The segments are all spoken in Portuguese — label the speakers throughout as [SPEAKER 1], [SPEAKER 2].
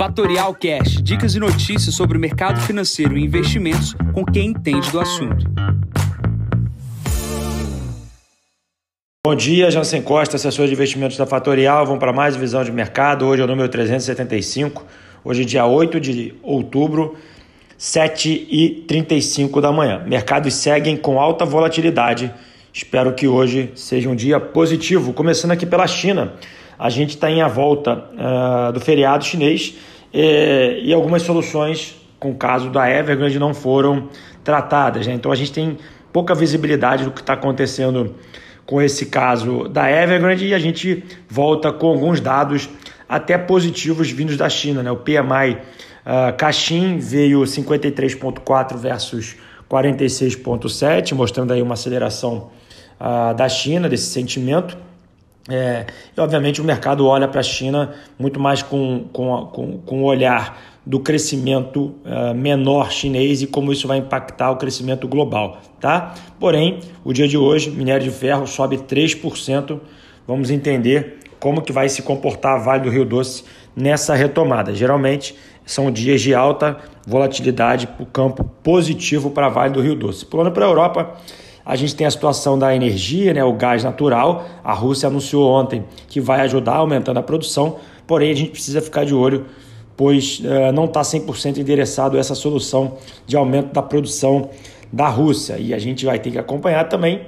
[SPEAKER 1] Fatorial Cash, dicas e notícias sobre o mercado financeiro e investimentos com quem entende do assunto.
[SPEAKER 2] Bom dia, Jansen Costa, assessor de investimentos da Fatorial. Vamos para mais visão de mercado. Hoje é o número 375. Hoje é dia 8 de outubro, 7h35 da manhã. Mercados seguem com alta volatilidade. Espero que hoje seja um dia positivo. Começando aqui pela China. A gente está em a volta uh, do feriado chinês e, e algumas soluções com o caso da Evergrande não foram tratadas. Né? Então a gente tem pouca visibilidade do que está acontecendo com esse caso da Evergrande e a gente volta com alguns dados até positivos vindos da China. Né? O PMI uh, Caixin veio 53,4 versus 46,7, mostrando aí uma aceleração uh, da China, desse sentimento. É, e obviamente o mercado olha para a China muito mais com, com, com, com o olhar do crescimento uh, menor chinês e como isso vai impactar o crescimento global. Tá? Porém, o dia de hoje, minério de ferro sobe 3%. Vamos entender como que vai se comportar a Vale do Rio Doce nessa retomada. Geralmente são dias de alta volatilidade para o campo positivo para a Vale do Rio Doce. Pulando para a Europa, a gente tem a situação da energia, né, o gás natural. A Rússia anunciou ontem que vai ajudar aumentando a produção, porém a gente precisa ficar de olho, pois uh, não está 100% endereçado essa solução de aumento da produção da Rússia. E a gente vai ter que acompanhar também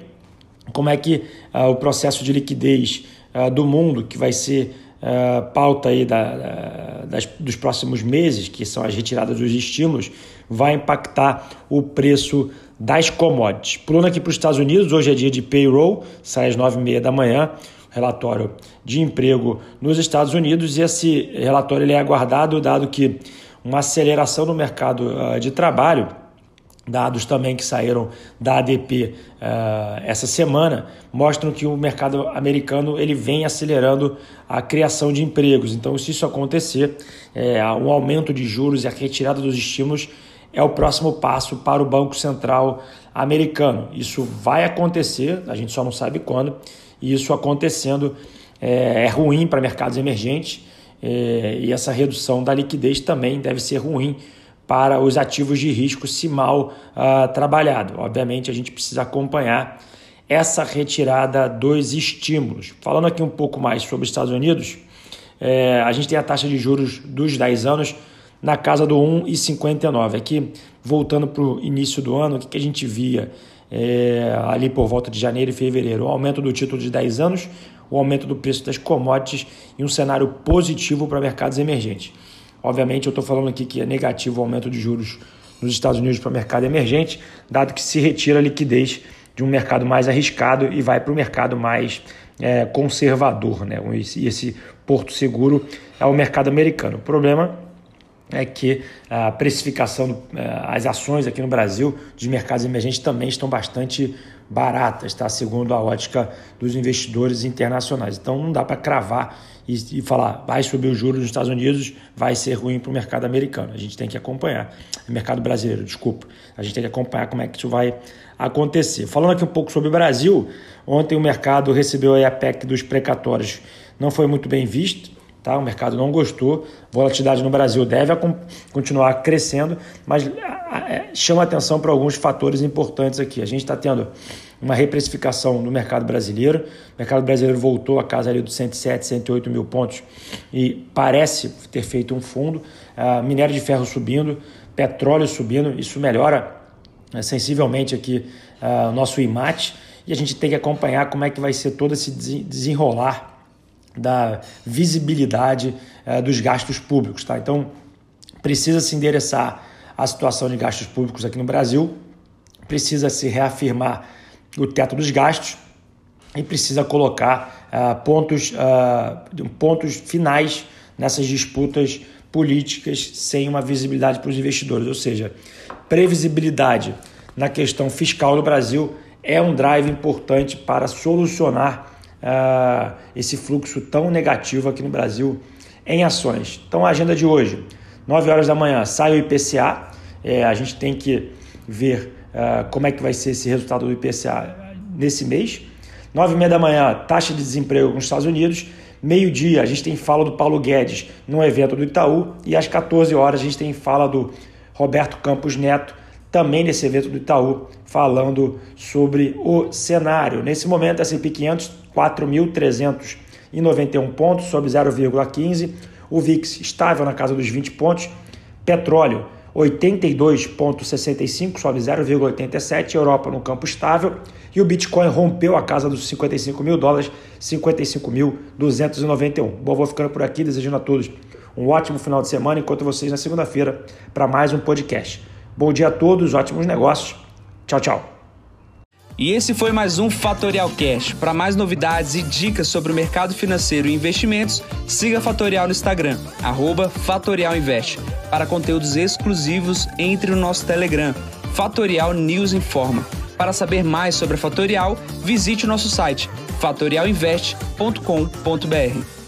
[SPEAKER 2] como é que uh, o processo de liquidez uh, do mundo, que vai ser uh, pauta aí da, das, dos próximos meses, que são as retiradas dos estímulos, vai impactar o preço das commodities. Pulando aqui para os Estados Unidos, hoje é dia de payroll, sai às 9h30 da manhã, relatório de emprego nos Estados Unidos, e esse relatório ele é aguardado, dado que uma aceleração no mercado uh, de trabalho, dados também que saíram da ADP uh, essa semana, mostram que o mercado americano ele vem acelerando a criação de empregos. Então, se isso acontecer, é, um aumento de juros e a retirada dos estímulos é o próximo passo para o Banco Central americano. Isso vai acontecer, a gente só não sabe quando, e isso acontecendo é, é ruim para mercados emergentes é, e essa redução da liquidez também deve ser ruim para os ativos de risco se mal uh, trabalhado. Obviamente, a gente precisa acompanhar essa retirada dos estímulos. Falando aqui um pouco mais sobre os Estados Unidos, é, a gente tem a taxa de juros dos 10 anos na casa do 1,59. Aqui, voltando para o início do ano, o que, que a gente via é, ali por volta de janeiro e fevereiro? O aumento do título de 10 anos, o aumento do preço das commodities e um cenário positivo para mercados emergentes. Obviamente, eu estou falando aqui que é negativo o aumento de juros nos Estados Unidos para o mercado emergente, dado que se retira a liquidez de um mercado mais arriscado e vai para o mercado mais é, conservador. Né? E esse porto seguro é o mercado americano. O problema é que a precificação, é, as ações aqui no Brasil dos mercados emergentes também estão bastante baratas, tá? segundo a ótica dos investidores internacionais. Então não dá para cravar e, e, falar vai subir o juros nos Estados Unidos, vai ser ruim para o mercado americano. A gente tem que acompanhar. O mercado brasileiro, desculpa. A gente tem que acompanhar como é que isso vai acontecer. Falando aqui um pouco sobre o Brasil, ontem o mercado recebeu a PEC dos precatórios. Não foi muito bem visto Tá? O mercado não gostou, volatilidade no Brasil deve continuar crescendo, mas é, chama atenção para alguns fatores importantes aqui. A gente está tendo uma reprecificação no mercado brasileiro, o mercado brasileiro voltou a casa ali dos 107, 108 mil pontos e parece ter feito um fundo, uh, minério de ferro subindo, petróleo subindo, isso melhora uh, sensivelmente aqui uh, o nosso IMAT e a gente tem que acompanhar como é que vai ser todo esse desenrolar da visibilidade eh, dos gastos públicos. Tá? Então, precisa se endereçar a situação de gastos públicos aqui no Brasil, precisa se reafirmar o teto dos gastos e precisa colocar uh, pontos, uh, pontos finais nessas disputas políticas sem uma visibilidade para os investidores. Ou seja, previsibilidade na questão fiscal do Brasil é um drive importante para solucionar uh, esse fluxo tão negativo aqui no Brasil em ações. Então, a agenda de hoje, 9 horas da manhã, sai o IPCA. É, a gente tem que ver uh, como é que vai ser esse resultado do IPCA nesse mês. 9 e meia da manhã, taxa de desemprego nos Estados Unidos. Meio-dia a gente tem fala do Paulo Guedes no evento do Itaú e às 14 horas a gente tem fala do Roberto Campos Neto também nesse evento do Itaú falando sobre o cenário. Nesse momento, S&P 500 4.391 pontos, sobe 0,15. O VIX estável na casa dos 20 pontos. Petróleo 82,65, sobe 0,87. Europa no campo estável. E o Bitcoin rompeu a casa dos 55 mil dólares, 55.291. Bom, vou ficando por aqui, desejando a todos um ótimo final de semana. Enquanto vocês na segunda-feira para mais um podcast. Bom dia a todos, ótimos negócios. Tchau, tchau.
[SPEAKER 1] E esse foi mais um Fatorial Cash. Para mais novidades e dicas sobre o mercado financeiro e investimentos, siga Fatorial no Instagram, @fatorialinvest. Para conteúdos exclusivos, entre no nosso Telegram, Fatorial News Informa. Para saber mais sobre a Fatorial, visite o nosso site fatorialinvest.com.br.